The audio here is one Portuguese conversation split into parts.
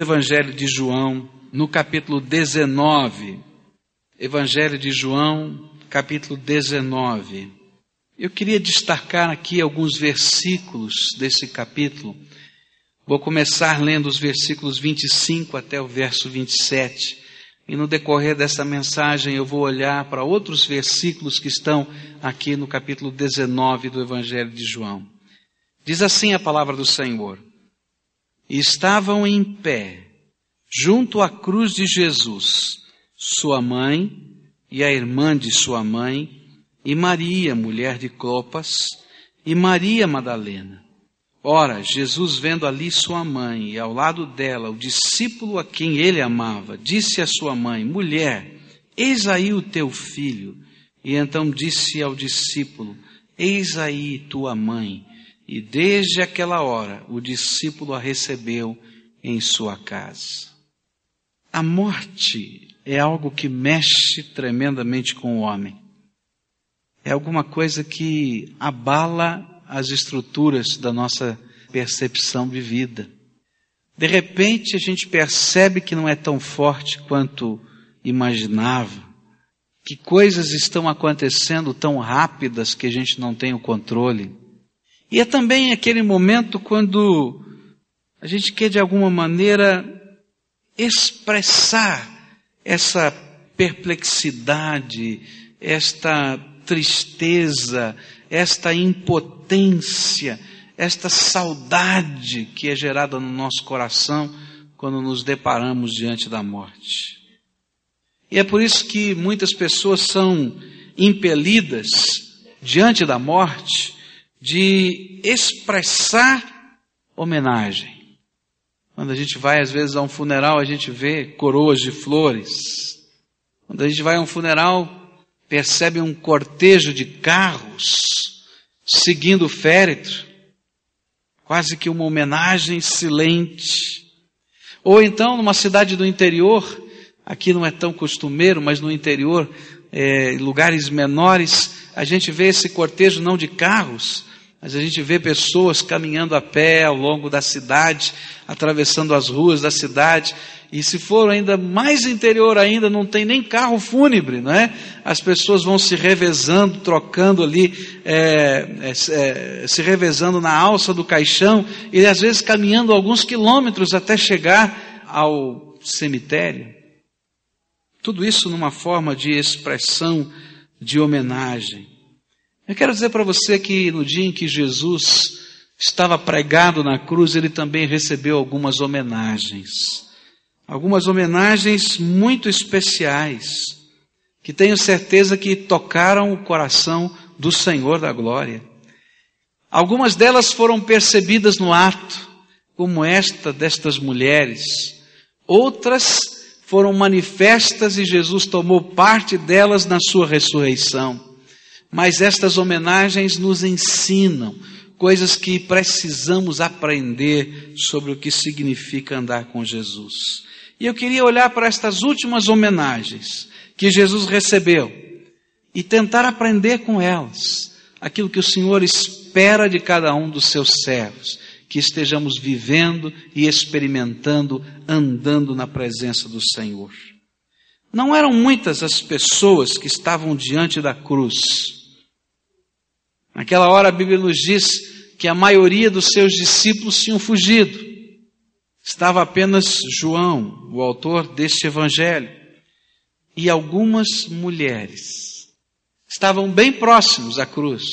Evangelho de João, no capítulo 19. Evangelho de João, capítulo 19. Eu queria destacar aqui alguns versículos desse capítulo. Vou começar lendo os versículos 25 até o verso 27. E no decorrer dessa mensagem eu vou olhar para outros versículos que estão aqui no capítulo 19 do Evangelho de João. Diz assim a palavra do Senhor e estavam em pé, junto à cruz de Jesus, sua mãe e a irmã de sua mãe, e Maria, mulher de Clopas, e Maria Madalena. Ora, Jesus, vendo ali sua mãe e ao lado dela o discípulo a quem ele amava, disse à sua mãe: Mulher, eis aí o teu filho. E então disse ao discípulo: Eis aí tua mãe. E desde aquela hora o discípulo a recebeu em sua casa. A morte é algo que mexe tremendamente com o homem. É alguma coisa que abala as estruturas da nossa percepção de vida. De repente a gente percebe que não é tão forte quanto imaginava, que coisas estão acontecendo tão rápidas que a gente não tem o controle. E é também aquele momento quando a gente quer de alguma maneira expressar essa perplexidade, esta tristeza, esta impotência, esta saudade que é gerada no nosso coração quando nos deparamos diante da morte. E é por isso que muitas pessoas são impelidas diante da morte de expressar homenagem. Quando a gente vai, às vezes, a um funeral, a gente vê coroas de flores. Quando a gente vai a um funeral, percebe um cortejo de carros seguindo o féretro, quase que uma homenagem silente. Ou então, numa cidade do interior, aqui não é tão costumeiro, mas no interior, é, lugares menores, a gente vê esse cortejo não de carros, mas a gente vê pessoas caminhando a pé ao longo da cidade, atravessando as ruas da cidade, e se for ainda mais interior ainda, não tem nem carro fúnebre, não é? As pessoas vão se revezando, trocando ali, é, é, é, se revezando na alça do caixão, e às vezes caminhando alguns quilômetros até chegar ao cemitério. Tudo isso numa forma de expressão de homenagem. Eu quero dizer para você que no dia em que Jesus estava pregado na cruz, ele também recebeu algumas homenagens. Algumas homenagens muito especiais, que tenho certeza que tocaram o coração do Senhor da glória. Algumas delas foram percebidas no ato, como esta destas mulheres. Outras foram manifestas e Jesus tomou parte delas na sua ressurreição. Mas estas homenagens nos ensinam coisas que precisamos aprender sobre o que significa andar com Jesus. E eu queria olhar para estas últimas homenagens que Jesus recebeu e tentar aprender com elas aquilo que o Senhor espera de cada um dos seus servos, que estejamos vivendo e experimentando, andando na presença do Senhor. Não eram muitas as pessoas que estavam diante da cruz. Naquela hora a Bíblia nos diz que a maioria dos seus discípulos tinham fugido. Estava apenas João, o autor deste evangelho, e algumas mulheres. Estavam bem próximos à cruz,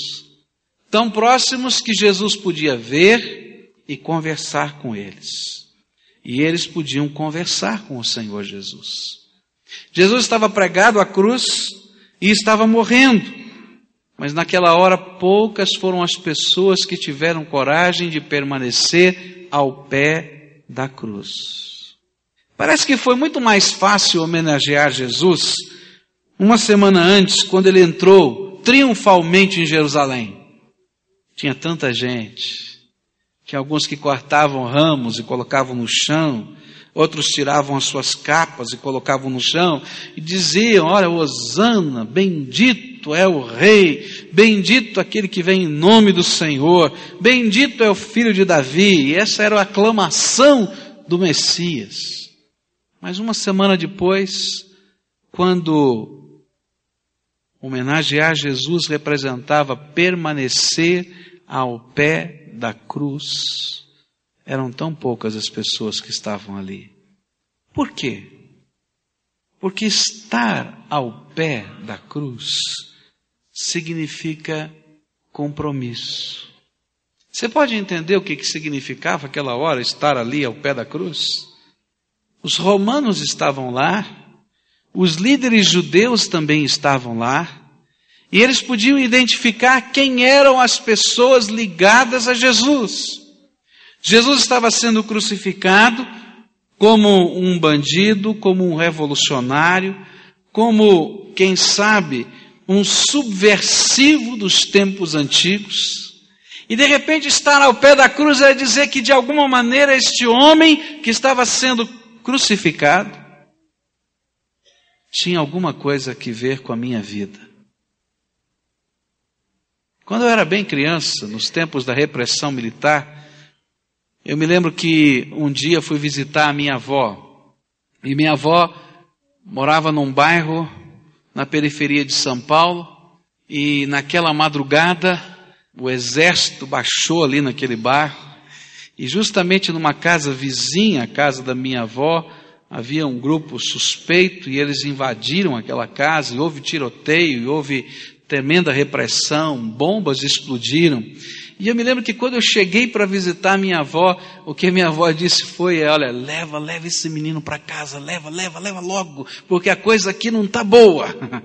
tão próximos que Jesus podia ver e conversar com eles. E eles podiam conversar com o Senhor Jesus. Jesus estava pregado à cruz e estava morrendo. Mas naquela hora poucas foram as pessoas que tiveram coragem de permanecer ao pé da cruz. Parece que foi muito mais fácil homenagear Jesus uma semana antes, quando ele entrou triunfalmente em Jerusalém. Tinha tanta gente, que alguns que cortavam ramos e colocavam no chão, Outros tiravam as suas capas e colocavam no chão e diziam: Olha, Osana, bendito é o Rei, bendito aquele que vem em nome do Senhor, bendito é o filho de Davi. E essa era a aclamação do Messias. Mas uma semana depois, quando homenagear Jesus representava permanecer ao pé da cruz, eram tão poucas as pessoas que estavam ali. Por quê? Porque estar ao pé da cruz significa compromisso. Você pode entender o que, significava aquela hora estar ali ao pé da cruz? Os romanos estavam lá, os líderes judeus também estavam lá, e eles podiam identificar quem eram as pessoas ligadas a Jesus. Jesus estava sendo crucificado como um bandido, como um revolucionário, como, quem sabe, um subversivo dos tempos antigos. E de repente estar ao pé da cruz é dizer que de alguma maneira este homem que estava sendo crucificado tinha alguma coisa a ver com a minha vida. Quando eu era bem criança, nos tempos da repressão militar, eu me lembro que um dia fui visitar a minha avó. E minha avó morava num bairro na periferia de São Paulo. E naquela madrugada, o exército baixou ali naquele bairro. E justamente numa casa vizinha, a casa da minha avó, havia um grupo suspeito e eles invadiram aquela casa e houve tiroteio e houve tremenda repressão, bombas explodiram. E eu me lembro que quando eu cheguei para visitar minha avó, o que minha avó disse foi: olha, leva, leva esse menino para casa, leva, leva, leva logo, porque a coisa aqui não está boa.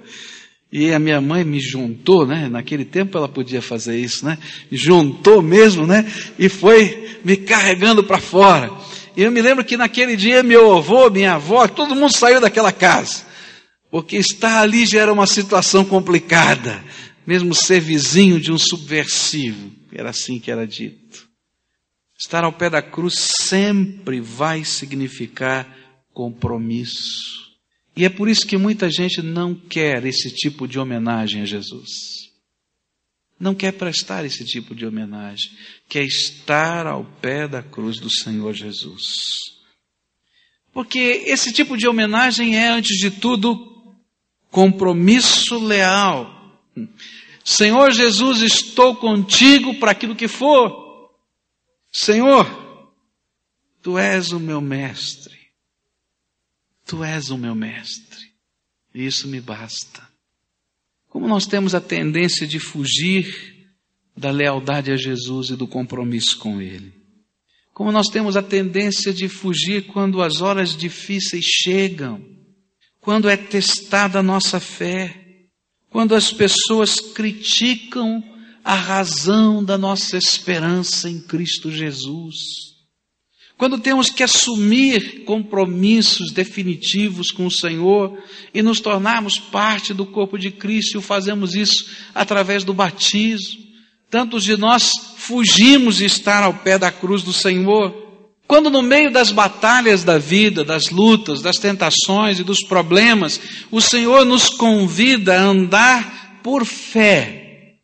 E a minha mãe me juntou, né? Naquele tempo ela podia fazer isso, né? Juntou mesmo, né? E foi me carregando para fora. E eu me lembro que naquele dia meu avô, minha avó, todo mundo saiu daquela casa. Porque estar ali já era uma situação complicada, mesmo ser vizinho de um subversivo. Era assim que era dito. Estar ao pé da cruz sempre vai significar compromisso. E é por isso que muita gente não quer esse tipo de homenagem a Jesus. Não quer prestar esse tipo de homenagem. Quer estar ao pé da cruz do Senhor Jesus. Porque esse tipo de homenagem é, antes de tudo, compromisso leal. Senhor Jesus, estou contigo para aquilo que for. Senhor, tu és o meu mestre. Tu és o meu mestre. E isso me basta. Como nós temos a tendência de fugir da lealdade a Jesus e do compromisso com Ele. Como nós temos a tendência de fugir quando as horas difíceis chegam quando é testada a nossa fé, quando as pessoas criticam a razão da nossa esperança em Cristo Jesus, quando temos que assumir compromissos definitivos com o Senhor e nos tornarmos parte do corpo de Cristo, e fazemos isso através do batismo. Tantos de nós fugimos de estar ao pé da cruz do Senhor quando no meio das batalhas da vida, das lutas, das tentações e dos problemas, o Senhor nos convida a andar por fé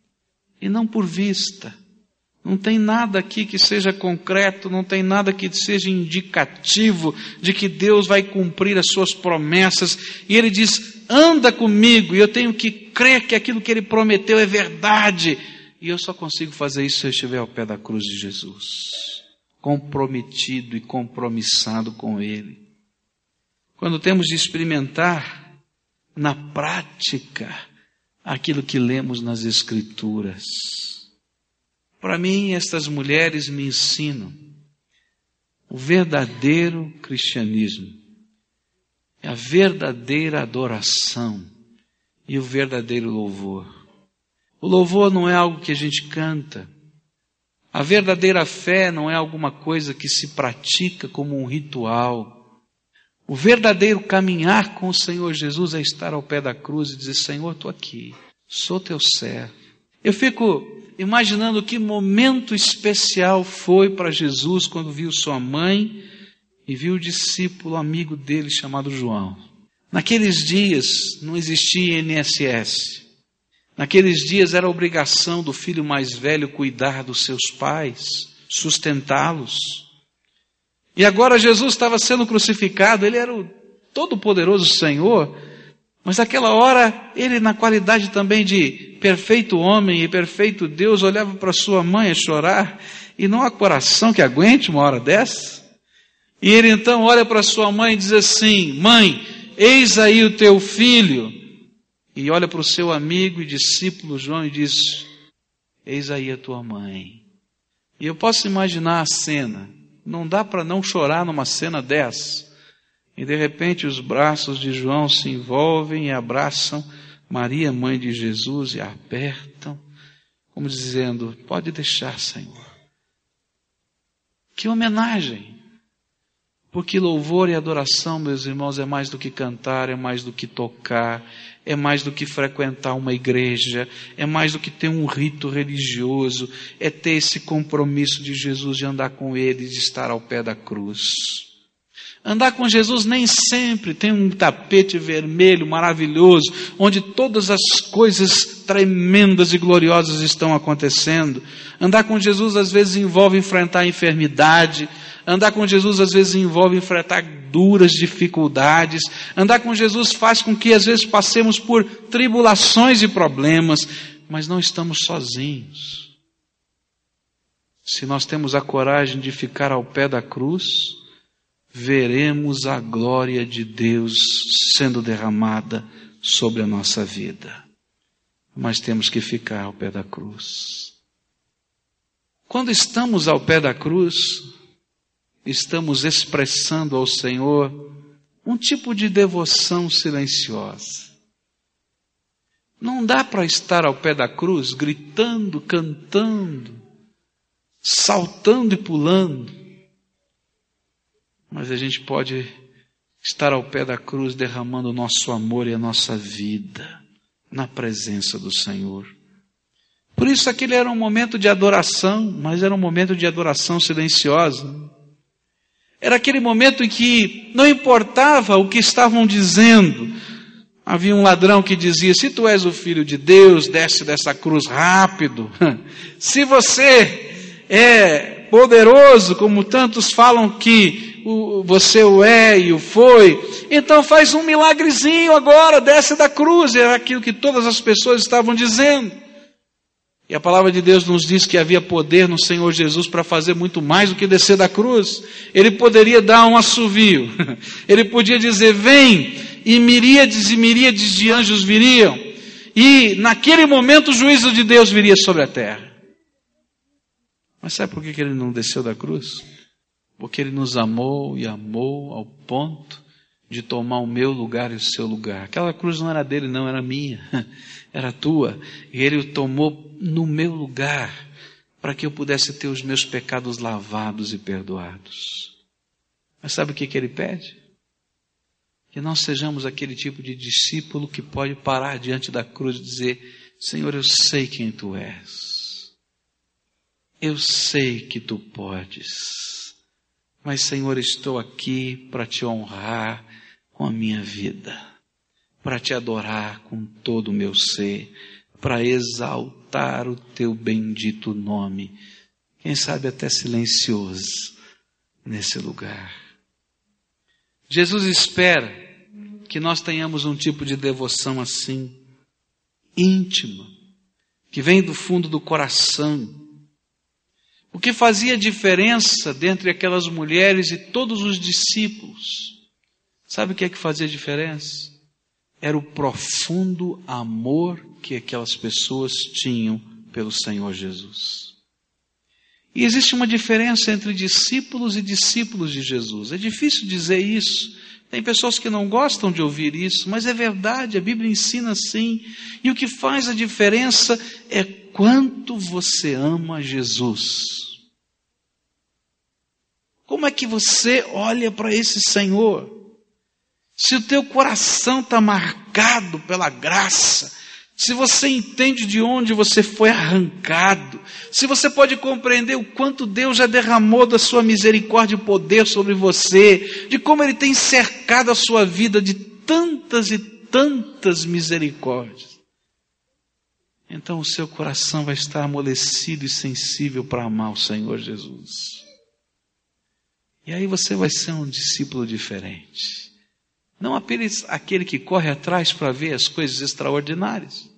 e não por vista. Não tem nada aqui que seja concreto, não tem nada que seja indicativo de que Deus vai cumprir as suas promessas. E Ele diz: anda comigo, e eu tenho que crer que aquilo que Ele prometeu é verdade. E eu só consigo fazer isso se eu estiver ao pé da cruz de Jesus comprometido e compromissado com Ele. Quando temos de experimentar na prática aquilo que lemos nas Escrituras. Para mim, estas mulheres me ensinam o verdadeiro cristianismo, a verdadeira adoração e o verdadeiro louvor. O louvor não é algo que a gente canta, a verdadeira fé não é alguma coisa que se pratica como um ritual. O verdadeiro caminhar com o Senhor Jesus é estar ao pé da cruz e dizer: Senhor, estou aqui, sou teu servo. Eu fico imaginando que momento especial foi para Jesus quando viu sua mãe e viu o discípulo amigo dele chamado João. Naqueles dias não existia INSS. Naqueles dias era obrigação do filho mais velho cuidar dos seus pais, sustentá-los. E agora Jesus estava sendo crucificado, ele era o todo-poderoso Senhor, mas naquela hora, ele, na qualidade também de perfeito homem e perfeito Deus, olhava para sua mãe a chorar, e não há coração que aguente uma hora dessa. E ele então olha para sua mãe e diz assim: Mãe, eis aí o teu filho. E olha para o seu amigo e discípulo João e diz: Eis aí a tua mãe. E eu posso imaginar a cena. Não dá para não chorar numa cena dessa. E de repente os braços de João se envolvem e abraçam Maria, mãe de Jesus, e a apertam, como dizendo: Pode deixar, Senhor. Que homenagem! Porque louvor e adoração, meus irmãos, é mais do que cantar, é mais do que tocar, é mais do que frequentar uma igreja, é mais do que ter um rito religioso, é ter esse compromisso de Jesus de andar com Ele, de estar ao pé da cruz. Andar com Jesus nem sempre tem um tapete vermelho maravilhoso, onde todas as coisas tremendas e gloriosas estão acontecendo. Andar com Jesus às vezes envolve enfrentar a enfermidade, Andar com Jesus às vezes envolve enfrentar duras dificuldades. Andar com Jesus faz com que às vezes passemos por tribulações e problemas, mas não estamos sozinhos. Se nós temos a coragem de ficar ao pé da cruz, veremos a glória de Deus sendo derramada sobre a nossa vida. Mas temos que ficar ao pé da cruz. Quando estamos ao pé da cruz, estamos expressando ao Senhor um tipo de devoção silenciosa. Não dá para estar ao pé da cruz gritando, cantando, saltando e pulando, mas a gente pode estar ao pé da cruz derramando o nosso amor e a nossa vida na presença do Senhor. Por isso aquele era um momento de adoração, mas era um momento de adoração silenciosa. Era aquele momento em que não importava o que estavam dizendo. Havia um ladrão que dizia: Se tu és o filho de Deus, desce dessa cruz rápido. Se você é poderoso, como tantos falam que você o é e o foi, então faz um milagrezinho agora, desce da cruz. Era aquilo que todas as pessoas estavam dizendo. E a palavra de Deus nos diz que havia poder no Senhor Jesus para fazer muito mais do que descer da cruz. Ele poderia dar um assovio. Ele podia dizer: Vem, e miríades e miríades de anjos viriam. E naquele momento o juízo de Deus viria sobre a terra. Mas sabe por que ele não desceu da cruz? Porque ele nos amou e amou ao ponto de tomar o meu lugar e o seu lugar. Aquela cruz não era dele, não, era minha, era tua. E ele o tomou no meu lugar, para que eu pudesse ter os meus pecados lavados e perdoados. Mas sabe o que, que ele pede? Que nós sejamos aquele tipo de discípulo que pode parar diante da cruz e dizer: Senhor, eu sei quem tu és. Eu sei que tu podes. Mas, Senhor, estou aqui para te honrar com a minha vida, para te adorar com todo o meu ser, para exaltar o teu bendito nome, quem sabe até silencioso nesse lugar. Jesus espera que nós tenhamos um tipo de devoção assim, íntima, que vem do fundo do coração. O que fazia diferença dentre aquelas mulheres e todos os discípulos Sabe o que é que fazia diferença? Era o profundo amor que aquelas pessoas tinham pelo Senhor Jesus. E existe uma diferença entre discípulos e discípulos de Jesus. É difícil dizer isso. Tem pessoas que não gostam de ouvir isso, mas é verdade, a Bíblia ensina assim. E o que faz a diferença é quanto você ama Jesus. Como é que você olha para esse Senhor? se o teu coração está marcado pela graça, se você entende de onde você foi arrancado, se você pode compreender o quanto Deus já derramou da sua misericórdia e poder sobre você, de como Ele tem cercado a sua vida de tantas e tantas misericórdias, então o seu coração vai estar amolecido e sensível para amar o Senhor Jesus. E aí você vai ser um discípulo diferente. Não apenas aquele que corre atrás para ver as coisas extraordinárias,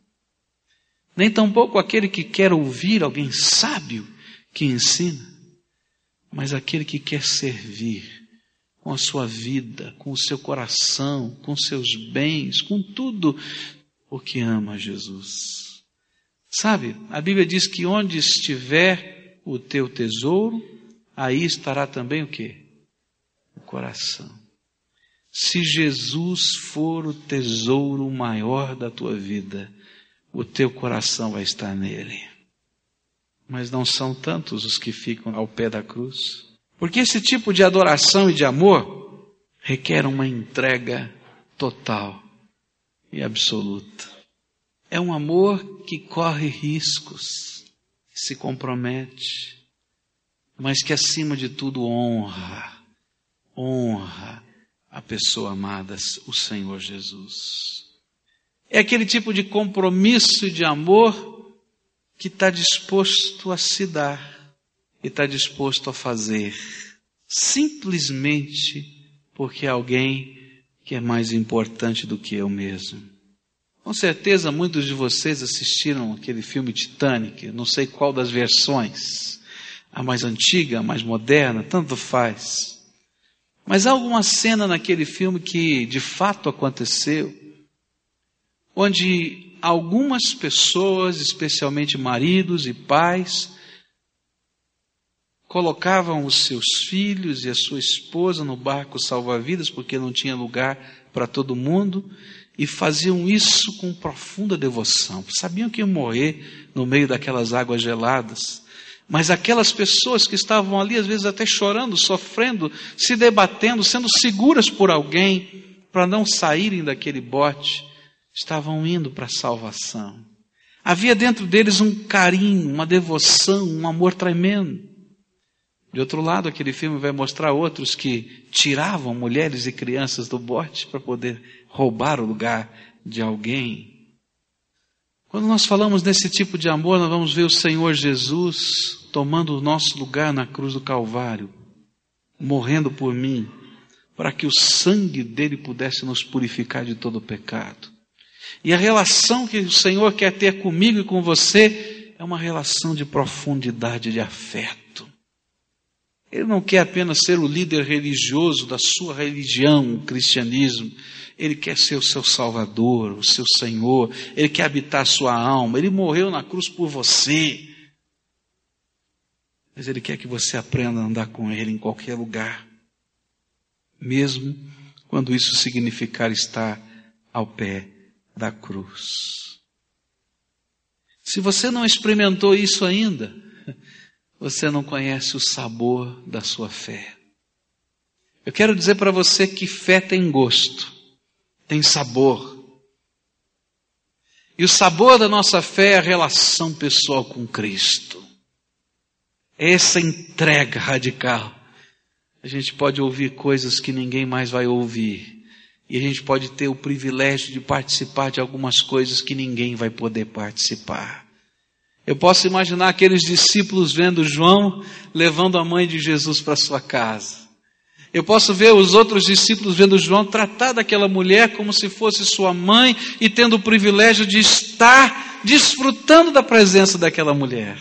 nem tampouco aquele que quer ouvir alguém sábio que ensina, mas aquele que quer servir com a sua vida, com o seu coração, com seus bens, com tudo o que ama Jesus. Sabe, a Bíblia diz que onde estiver o teu tesouro, aí estará também o que? O coração. Se Jesus for o tesouro maior da tua vida, o teu coração vai estar nele. Mas não são tantos os que ficam ao pé da cruz. Porque esse tipo de adoração e de amor requer uma entrega total e absoluta. É um amor que corre riscos, se compromete, mas que acima de tudo honra, honra a pessoa amada, o Senhor Jesus. É aquele tipo de compromisso e de amor que está disposto a se dar e está disposto a fazer, simplesmente porque é alguém que é mais importante do que eu mesmo. Com certeza muitos de vocês assistiram aquele filme Titanic, não sei qual das versões, a mais antiga, a mais moderna, tanto faz. Mas há alguma cena naquele filme que de fato aconteceu, onde algumas pessoas, especialmente maridos e pais, colocavam os seus filhos e a sua esposa no barco salva-vidas, porque não tinha lugar para todo mundo, e faziam isso com profunda devoção. Sabiam que iam morrer no meio daquelas águas geladas. Mas aquelas pessoas que estavam ali, às vezes até chorando, sofrendo, se debatendo, sendo seguras por alguém, para não saírem daquele bote, estavam indo para a salvação. Havia dentro deles um carinho, uma devoção, um amor tremendo. De outro lado, aquele filme vai mostrar outros que tiravam mulheres e crianças do bote para poder roubar o lugar de alguém. Quando nós falamos nesse tipo de amor, nós vamos ver o Senhor Jesus tomando o nosso lugar na cruz do Calvário, morrendo por mim, para que o sangue dele pudesse nos purificar de todo o pecado. E a relação que o Senhor quer ter comigo e com você é uma relação de profundidade de afeto. Ele não quer apenas ser o líder religioso da sua religião, o cristianismo. Ele quer ser o seu Salvador, o seu Senhor. Ele quer habitar a sua alma. Ele morreu na cruz por você. Mas Ele quer que você aprenda a andar com Ele em qualquer lugar. Mesmo quando isso significar estar ao pé da cruz. Se você não experimentou isso ainda, você não conhece o sabor da sua fé. Eu quero dizer para você que fé tem gosto, tem sabor. E o sabor da nossa fé é a relação pessoal com Cristo. É essa entrega radical. A gente pode ouvir coisas que ninguém mais vai ouvir. E a gente pode ter o privilégio de participar de algumas coisas que ninguém vai poder participar. Eu posso imaginar aqueles discípulos vendo João levando a mãe de Jesus para sua casa. Eu posso ver os outros discípulos vendo João tratar daquela mulher como se fosse sua mãe e tendo o privilégio de estar desfrutando da presença daquela mulher.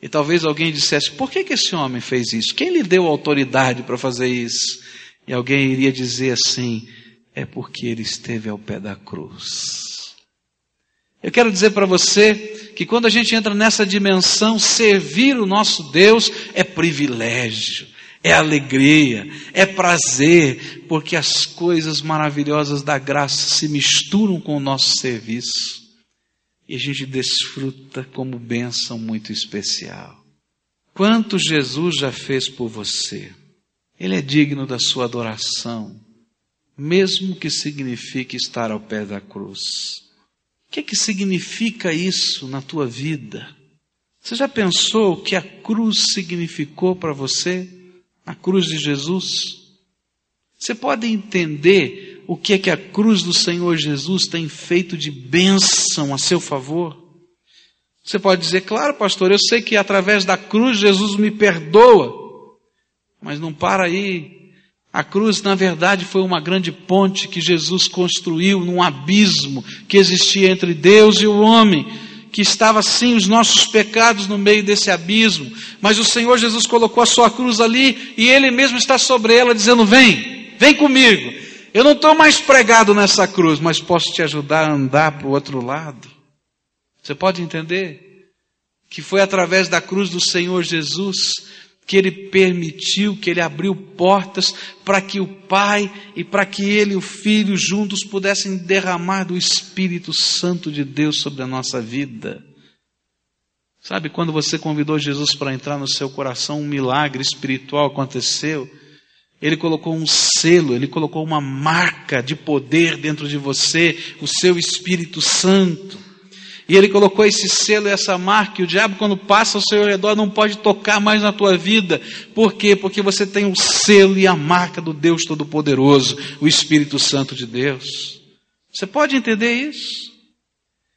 E talvez alguém dissesse: por que, que esse homem fez isso? Quem lhe deu autoridade para fazer isso? E alguém iria dizer assim: é porque ele esteve ao pé da cruz. Eu quero dizer para você que quando a gente entra nessa dimensão, servir o nosso Deus é privilégio, é alegria, é prazer, porque as coisas maravilhosas da graça se misturam com o nosso serviço e a gente desfruta como bênção muito especial. Quanto Jesus já fez por você? Ele é digno da sua adoração, mesmo que signifique estar ao pé da cruz que, que significa isso na tua vida? Você já pensou o que a cruz significou para você? A cruz de Jesus? Você pode entender o que é que a cruz do Senhor Jesus tem feito de bênção a seu favor? Você pode dizer, claro, pastor, eu sei que através da cruz Jesus me perdoa. Mas não para aí. A cruz, na verdade, foi uma grande ponte que Jesus construiu num abismo que existia entre Deus e o homem, que estava sim os nossos pecados no meio desse abismo, mas o Senhor Jesus colocou a sua cruz ali e Ele mesmo está sobre ela, dizendo: Vem, vem comigo. Eu não estou mais pregado nessa cruz, mas posso te ajudar a andar para o outro lado. Você pode entender? Que foi através da cruz do Senhor Jesus que ele permitiu, que ele abriu portas para que o Pai e para que ele e o Filho juntos pudessem derramar do Espírito Santo de Deus sobre a nossa vida. Sabe quando você convidou Jesus para entrar no seu coração, um milagre espiritual aconteceu? Ele colocou um selo, ele colocou uma marca de poder dentro de você, o seu Espírito Santo. E ele colocou esse selo e essa marca, e o diabo, quando passa ao seu redor, não pode tocar mais na tua vida. Por quê? Porque você tem o selo e a marca do Deus Todo-Poderoso, o Espírito Santo de Deus. Você pode entender isso?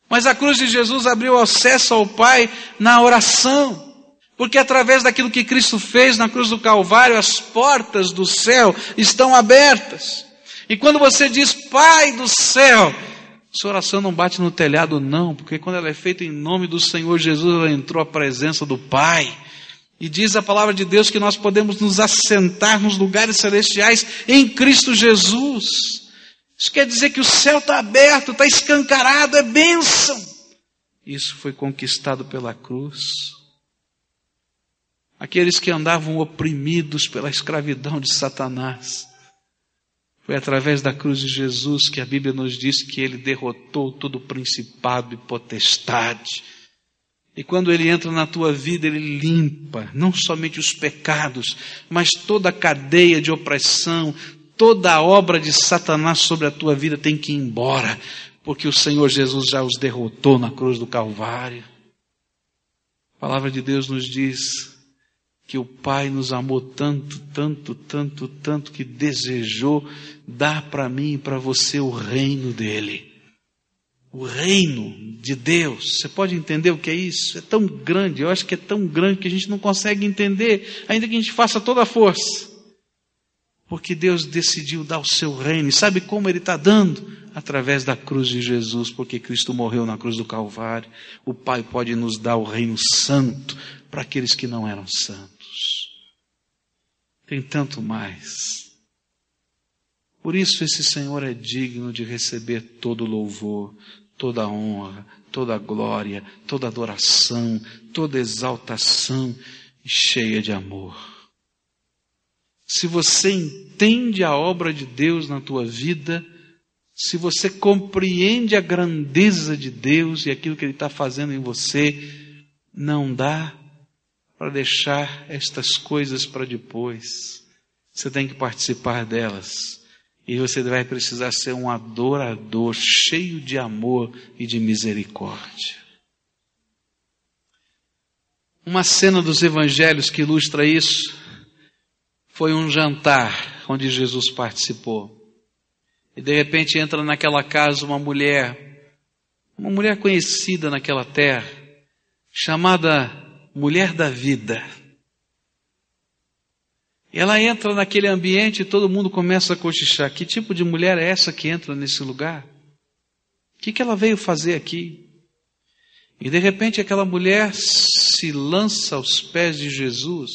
Mas a cruz de Jesus abriu acesso ao Pai na oração. Porque através daquilo que Cristo fez na cruz do Calvário, as portas do céu estão abertas. E quando você diz, Pai do céu, sua oração não bate no telhado, não, porque quando ela é feita em nome do Senhor Jesus, ela entrou à presença do Pai. E diz a palavra de Deus que nós podemos nos assentar nos lugares celestiais em Cristo Jesus. Isso quer dizer que o céu está aberto, está escancarado, é bênção. Isso foi conquistado pela cruz. Aqueles que andavam oprimidos pela escravidão de Satanás, foi através da cruz de Jesus que a Bíblia nos diz que ele derrotou todo principado e potestade. E quando ele entra na tua vida, ele limpa não somente os pecados, mas toda a cadeia de opressão, toda a obra de Satanás sobre a tua vida tem que ir embora, porque o Senhor Jesus já os derrotou na cruz do Calvário. A palavra de Deus nos diz que o Pai nos amou tanto, tanto, tanto, tanto que desejou dar para mim e para você o reino dele. O reino de Deus. Você pode entender o que é isso? É tão grande, eu acho que é tão grande que a gente não consegue entender, ainda que a gente faça toda a força. Porque Deus decidiu dar o seu reino. E sabe como Ele está dando? Através da cruz de Jesus, porque Cristo morreu na cruz do Calvário. O Pai pode nos dar o reino santo para aqueles que não eram santos tem tanto mais. Por isso esse Senhor é digno de receber todo louvor, toda honra, toda glória, toda adoração, toda exaltação cheia de amor. Se você entende a obra de Deus na tua vida, se você compreende a grandeza de Deus e aquilo que Ele está fazendo em você, não dá para deixar estas coisas para depois. Você tem que participar delas. E você vai precisar ser um adorador cheio de amor e de misericórdia. Uma cena dos evangelhos que ilustra isso foi um jantar onde Jesus participou. E de repente entra naquela casa uma mulher, uma mulher conhecida naquela terra, chamada mulher da vida. Ela entra naquele ambiente e todo mundo começa a cochichar. Que tipo de mulher é essa que entra nesse lugar? O que, que ela veio fazer aqui? E de repente aquela mulher se lança aos pés de Jesus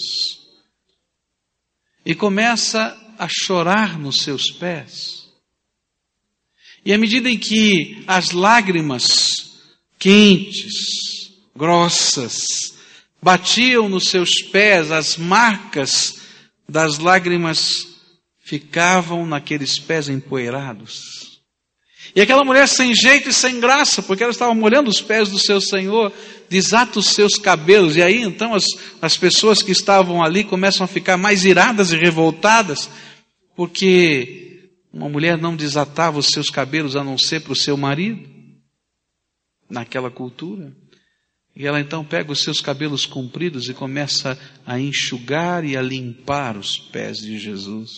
e começa a chorar nos seus pés. E à medida em que as lágrimas quentes, grossas, batiam nos seus pés, as marcas das lágrimas ficavam naqueles pés empoeirados. E aquela mulher sem jeito e sem graça, porque ela estava molhando os pés do seu Senhor, desata os seus cabelos, e aí então as, as pessoas que estavam ali começam a ficar mais iradas e revoltadas, porque uma mulher não desatava os seus cabelos a não ser para o seu marido, naquela cultura. E ela então pega os seus cabelos compridos e começa a enxugar e a limpar os pés de Jesus.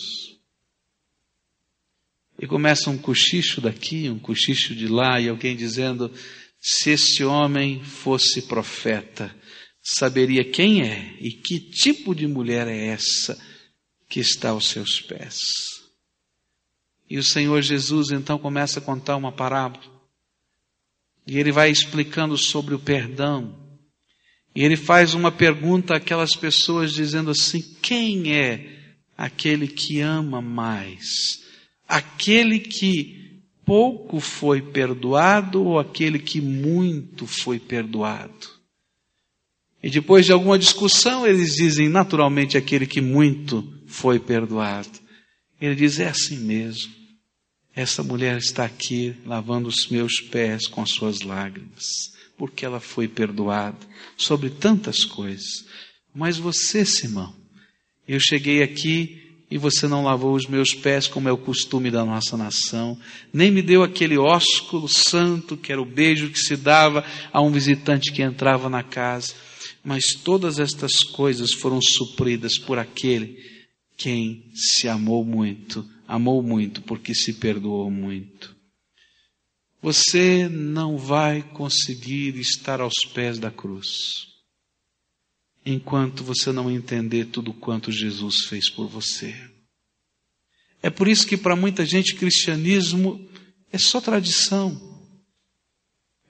E começa um cochicho daqui, um cochicho de lá, e alguém dizendo: se esse homem fosse profeta, saberia quem é e que tipo de mulher é essa que está aos seus pés. E o Senhor Jesus então começa a contar uma parábola. E ele vai explicando sobre o perdão. E ele faz uma pergunta àquelas pessoas dizendo assim: quem é aquele que ama mais? Aquele que pouco foi perdoado ou aquele que muito foi perdoado? E depois de alguma discussão, eles dizem naturalmente aquele que muito foi perdoado. Ele diz: é assim mesmo. Essa mulher está aqui lavando os meus pés com as suas lágrimas, porque ela foi perdoada sobre tantas coisas. Mas você, Simão, eu cheguei aqui e você não lavou os meus pés como é o costume da nossa nação, nem me deu aquele ósculo santo que era o beijo que se dava a um visitante que entrava na casa. Mas todas estas coisas foram supridas por aquele quem se amou muito amou muito porque se perdoou muito. Você não vai conseguir estar aos pés da cruz enquanto você não entender tudo quanto Jesus fez por você. É por isso que para muita gente cristianismo é só tradição.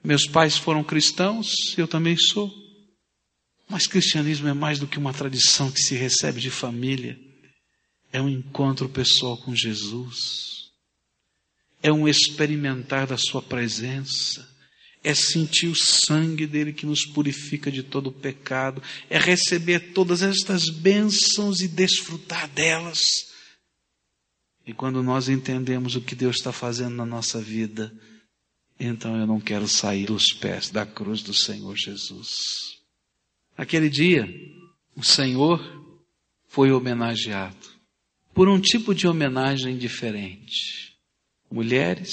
Meus pais foram cristãos, eu também sou. Mas cristianismo é mais do que uma tradição que se recebe de família é um encontro pessoal com Jesus, é um experimentar da Sua presença, é sentir o sangue dele que nos purifica de todo o pecado, é receber todas estas bênçãos e desfrutar delas. E quando nós entendemos o que Deus está fazendo na nossa vida, então eu não quero sair dos pés da cruz do Senhor Jesus. Aquele dia, o Senhor foi homenageado por um tipo de homenagem diferente. Mulheres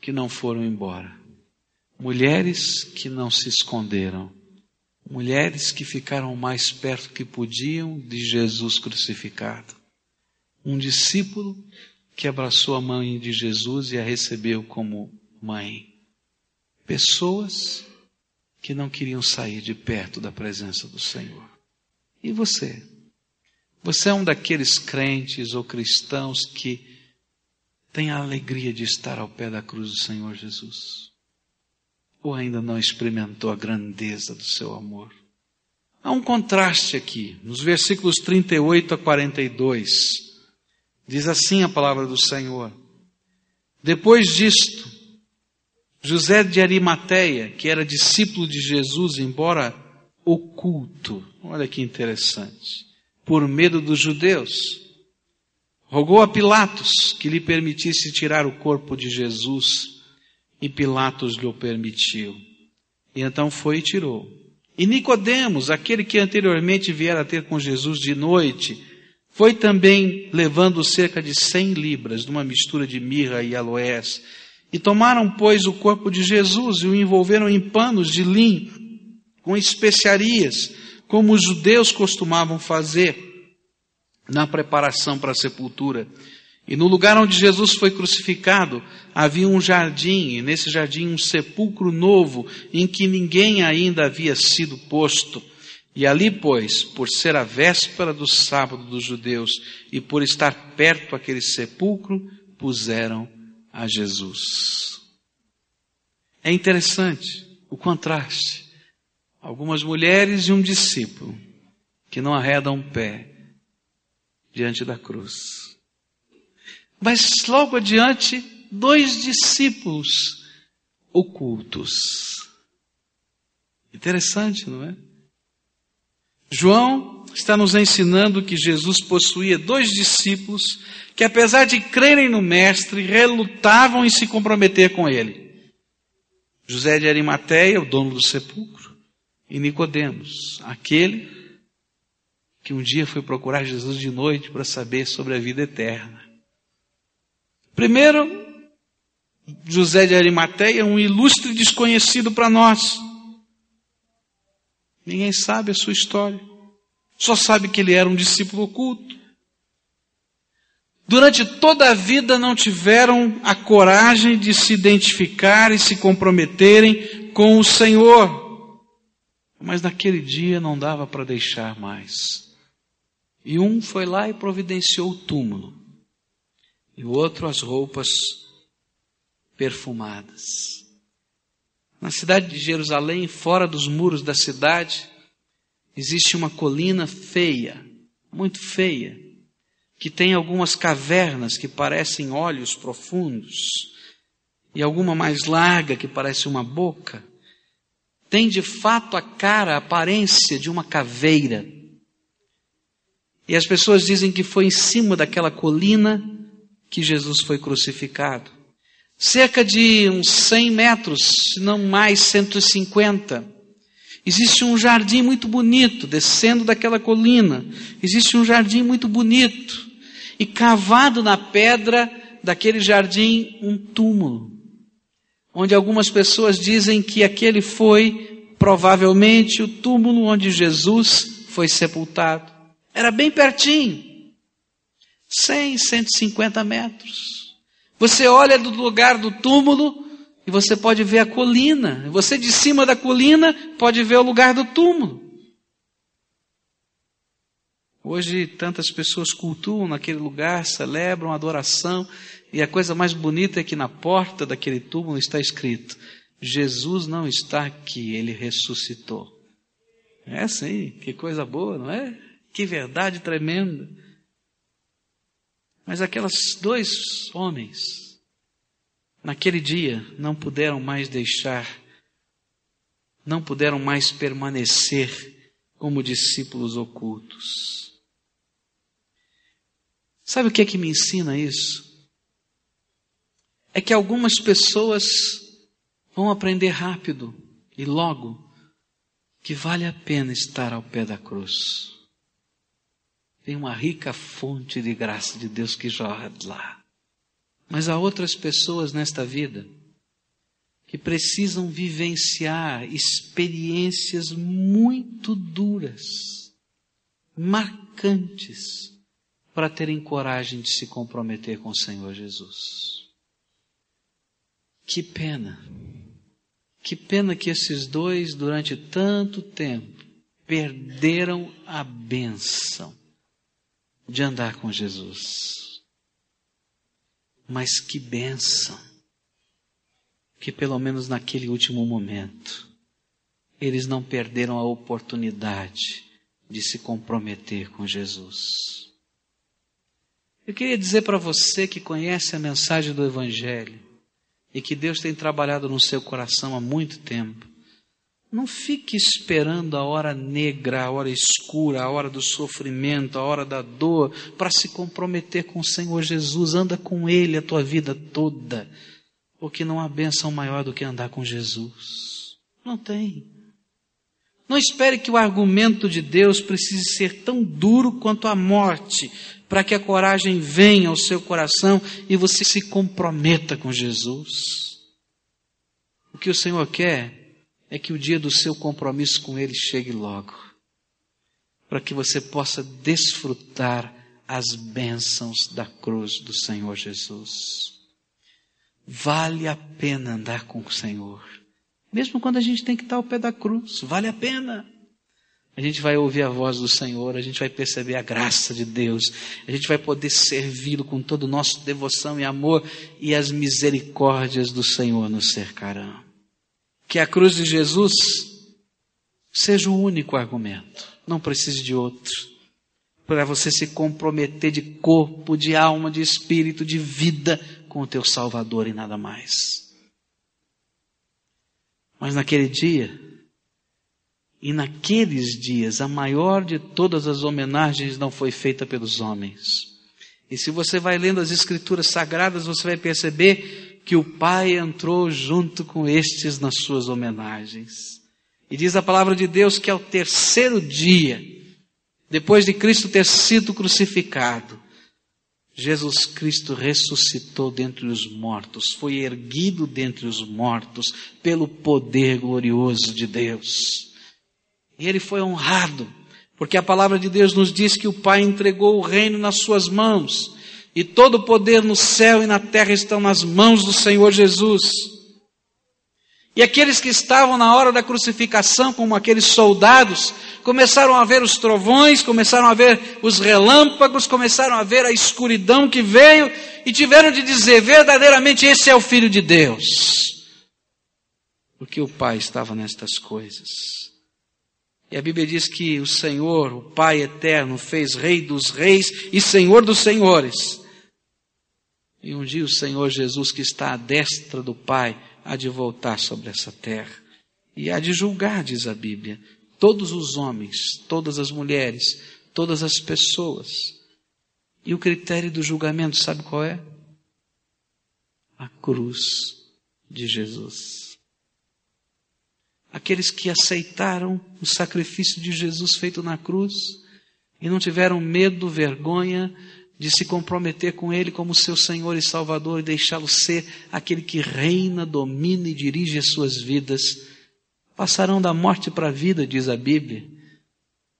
que não foram embora, mulheres que não se esconderam, mulheres que ficaram mais perto que podiam de Jesus crucificado. Um discípulo que abraçou a mãe de Jesus e a recebeu como mãe. Pessoas que não queriam sair de perto da presença do Senhor. E você? Você é um daqueles crentes ou cristãos que tem a alegria de estar ao pé da cruz do Senhor Jesus? Ou ainda não experimentou a grandeza do seu amor? Há um contraste aqui, nos versículos 38 a 42. Diz assim a palavra do Senhor. Depois disto, José de Arimateia, que era discípulo de Jesus, embora oculto, olha que interessante, por medo dos judeus. Rogou a Pilatos que lhe permitisse tirar o corpo de Jesus, e Pilatos lhe permitiu. E então foi e tirou. E Nicodemos, aquele que anteriormente viera ter com Jesus de noite, foi também levando cerca de cem libras de uma mistura de mirra e aloés. E tomaram, pois, o corpo de Jesus e o envolveram em panos de linho, com especiarias, como os judeus costumavam fazer na preparação para a sepultura. E no lugar onde Jesus foi crucificado, havia um jardim, e nesse jardim um sepulcro novo, em que ninguém ainda havia sido posto. E ali, pois, por ser a véspera do sábado dos judeus, e por estar perto aquele sepulcro, puseram a Jesus. É interessante o contraste algumas mulheres e um discípulo que não arredam um pé diante da cruz. Mas logo adiante, dois discípulos ocultos. Interessante, não é? João está nos ensinando que Jesus possuía dois discípulos que, apesar de crerem no Mestre, relutavam em se comprometer com ele. José de Arimateia, o dono do sepulcro, e Nicodemos, aquele que um dia foi procurar Jesus de noite para saber sobre a vida eterna. Primeiro, José de Arimateia, um ilustre desconhecido para nós. Ninguém sabe a sua história. Só sabe que ele era um discípulo oculto. Durante toda a vida não tiveram a coragem de se identificar e se comprometerem com o Senhor. Mas naquele dia não dava para deixar mais. E um foi lá e providenciou o túmulo, e o outro as roupas perfumadas. Na cidade de Jerusalém, fora dos muros da cidade, existe uma colina feia, muito feia, que tem algumas cavernas que parecem olhos profundos, e alguma mais larga que parece uma boca. Tem de fato a cara, a aparência de uma caveira. E as pessoas dizem que foi em cima daquela colina que Jesus foi crucificado. Cerca de uns 100 metros, se não mais 150, Existe um jardim muito bonito descendo daquela colina. Existe um jardim muito bonito. E cavado na pedra daquele jardim, um túmulo. Onde algumas pessoas dizem que aquele foi provavelmente o túmulo onde Jesus foi sepultado. Era bem pertinho 100, 150 metros. Você olha do lugar do túmulo e você pode ver a colina. Você de cima da colina pode ver o lugar do túmulo. Hoje tantas pessoas cultuam naquele lugar, celebram adoração, e a coisa mais bonita é que na porta daquele túmulo está escrito: Jesus não está aqui, ele ressuscitou. É sim, que coisa boa, não é? Que verdade tremenda. Mas aquelas dois homens naquele dia não puderam mais deixar, não puderam mais permanecer como discípulos ocultos. Sabe o que é que me ensina isso? É que algumas pessoas vão aprender rápido e logo que vale a pena estar ao pé da cruz. Tem uma rica fonte de graça de Deus que jorra de lá. Mas há outras pessoas nesta vida que precisam vivenciar experiências muito duras, marcantes, para terem coragem de se comprometer com o Senhor Jesus. Que pena, que pena que esses dois, durante tanto tempo, perderam a benção de andar com Jesus. Mas que bênção que pelo menos naquele último momento eles não perderam a oportunidade de se comprometer com Jesus. Eu queria dizer para você que conhece a mensagem do Evangelho e que Deus tem trabalhado no seu coração há muito tempo, não fique esperando a hora negra, a hora escura, a hora do sofrimento, a hora da dor, para se comprometer com o Senhor Jesus. Anda com Ele a tua vida toda. Porque não há bênção maior do que andar com Jesus. Não tem. Não espere que o argumento de Deus precise ser tão duro quanto a morte, para que a coragem venha ao seu coração e você se comprometa com Jesus. O que o Senhor quer é que o dia do seu compromisso com Ele chegue logo, para que você possa desfrutar as bênçãos da cruz do Senhor Jesus. Vale a pena andar com o Senhor, mesmo quando a gente tem que estar ao pé da cruz, vale a pena. A gente vai ouvir a voz do Senhor, a gente vai perceber a graça de Deus, a gente vai poder servi-lo com todo o nosso devoção e amor, e as misericórdias do Senhor nos cercarão que a cruz de Jesus seja o único argumento, não precise de outro, para você se comprometer de corpo, de alma, de espírito, de vida com o teu Salvador e nada mais. Mas naquele dia, e naqueles dias, a maior de todas as homenagens não foi feita pelos homens. E se você vai lendo as Escrituras Sagradas, você vai perceber que o Pai entrou junto com estes nas suas homenagens. E diz a palavra de Deus que ao terceiro dia, depois de Cristo ter sido crucificado, Jesus Cristo ressuscitou dentre os mortos, foi erguido dentre os mortos pelo poder glorioso de Deus. E ele foi honrado, porque a palavra de Deus nos diz que o Pai entregou o reino nas suas mãos e todo o poder no céu e na terra estão nas mãos do Senhor Jesus. E aqueles que estavam na hora da crucificação, como aqueles soldados, começaram a ver os trovões, começaram a ver os relâmpagos, começaram a ver a escuridão que veio e tiveram de dizer: verdadeiramente esse é o Filho de Deus. Porque o Pai estava nestas coisas. E a Bíblia diz que o Senhor, o Pai eterno, fez Rei dos Reis e Senhor dos Senhores. E um dia o Senhor Jesus, que está à destra do Pai, há de voltar sobre essa terra e há de julgar, diz a Bíblia, todos os homens, todas as mulheres, todas as pessoas. E o critério do julgamento, sabe qual é? A cruz de Jesus. Aqueles que aceitaram o sacrifício de Jesus feito na cruz e não tiveram medo, vergonha, de se comprometer com Ele como seu Senhor e Salvador e deixá-lo ser aquele que reina, domina e dirige as suas vidas, passarão da morte para a vida, diz a Bíblia.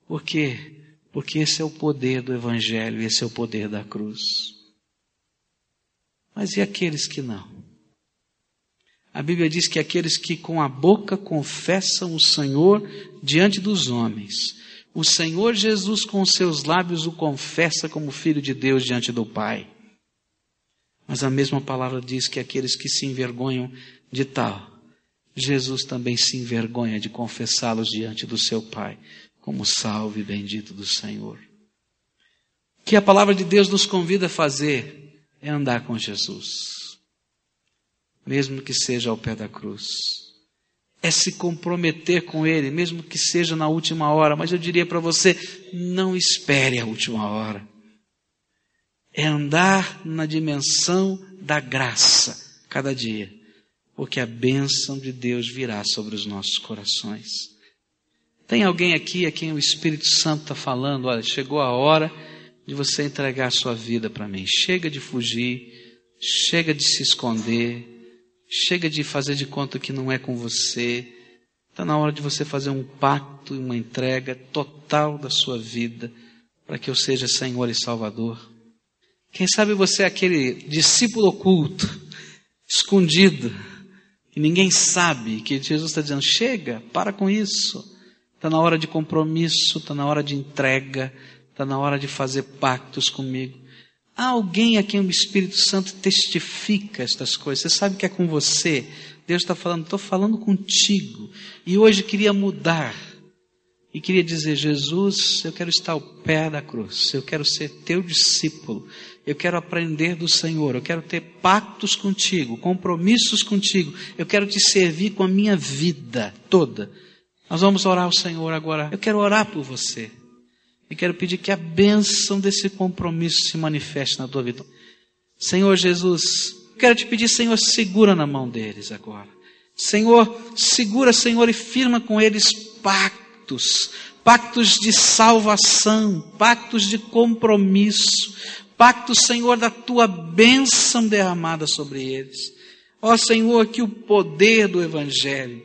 Por quê? Porque esse é o poder do Evangelho, esse é o poder da cruz. Mas e aqueles que não? A Bíblia diz que aqueles que com a boca confessam o Senhor diante dos homens o Senhor Jesus com seus lábios o confessa como filho de Deus diante do Pai. Mas a mesma palavra diz que aqueles que se envergonham de tal, Jesus também se envergonha de confessá-los diante do seu Pai, como salve bendito do Senhor. O que a palavra de Deus nos convida a fazer é andar com Jesus, mesmo que seja ao pé da cruz é se comprometer com Ele, mesmo que seja na última hora. Mas eu diria para você: não espere a última hora. É andar na dimensão da graça cada dia, porque a bênção de Deus virá sobre os nossos corações. Tem alguém aqui a quem o Espírito Santo está falando: olha, chegou a hora de você entregar a sua vida para mim. Chega de fugir, chega de se esconder Chega de fazer de conta que não é com você. Está na hora de você fazer um pacto e uma entrega total da sua vida para que eu seja Senhor e Salvador. Quem sabe você é aquele discípulo oculto, escondido, que ninguém sabe, que Jesus está dizendo: chega, para com isso. Está na hora de compromisso, está na hora de entrega, está na hora de fazer pactos comigo. Há alguém a quem o Espírito Santo testifica estas coisas. Você sabe que é com você. Deus está falando, estou falando contigo. E hoje queria mudar. E queria dizer, Jesus, eu quero estar ao pé da cruz. Eu quero ser teu discípulo. Eu quero aprender do Senhor. Eu quero ter pactos contigo, compromissos contigo. Eu quero te servir com a minha vida toda. Nós vamos orar ao Senhor agora. Eu quero orar por você. E quero pedir que a bênção desse compromisso se manifeste na tua vida. Senhor Jesus, quero te pedir, Senhor, segura na mão deles agora. Senhor, segura, Senhor, e firma com eles pactos, pactos de salvação, pactos de compromisso, pactos, Senhor, da tua bênção derramada sobre eles. Ó Senhor, que o poder do Evangelho,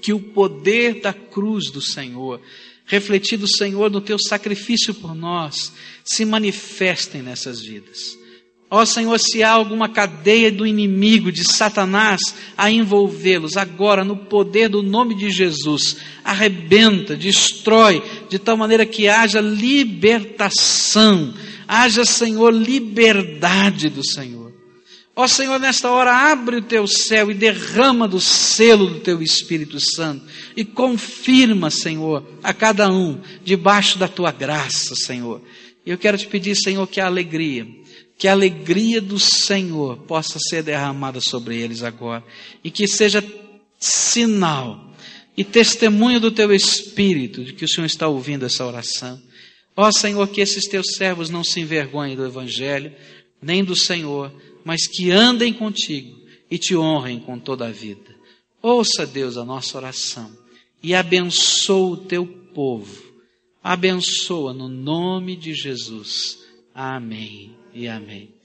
que o poder da cruz do Senhor, refletido, Senhor, no teu sacrifício por nós, se manifestem nessas vidas. Ó Senhor, se há alguma cadeia do inimigo, de Satanás, a envolvê-los, agora, no poder do nome de Jesus, arrebenta, destrói, de tal maneira que haja libertação, haja, Senhor, liberdade do Senhor. Ó Senhor, nesta hora, abre o teu céu e derrama do selo do teu Espírito Santo e confirma, Senhor, a cada um debaixo da tua graça, Senhor. Eu quero te pedir, Senhor, que a alegria, que a alegria do Senhor possa ser derramada sobre eles agora e que seja sinal e testemunho do teu Espírito de que o Senhor está ouvindo essa oração. Ó Senhor, que esses teus servos não se envergonhem do Evangelho, nem do Senhor, mas que andem contigo e te honrem com toda a vida. Ouça, Deus, a nossa oração e abençoa o teu povo. Abençoa no nome de Jesus. Amém e amém.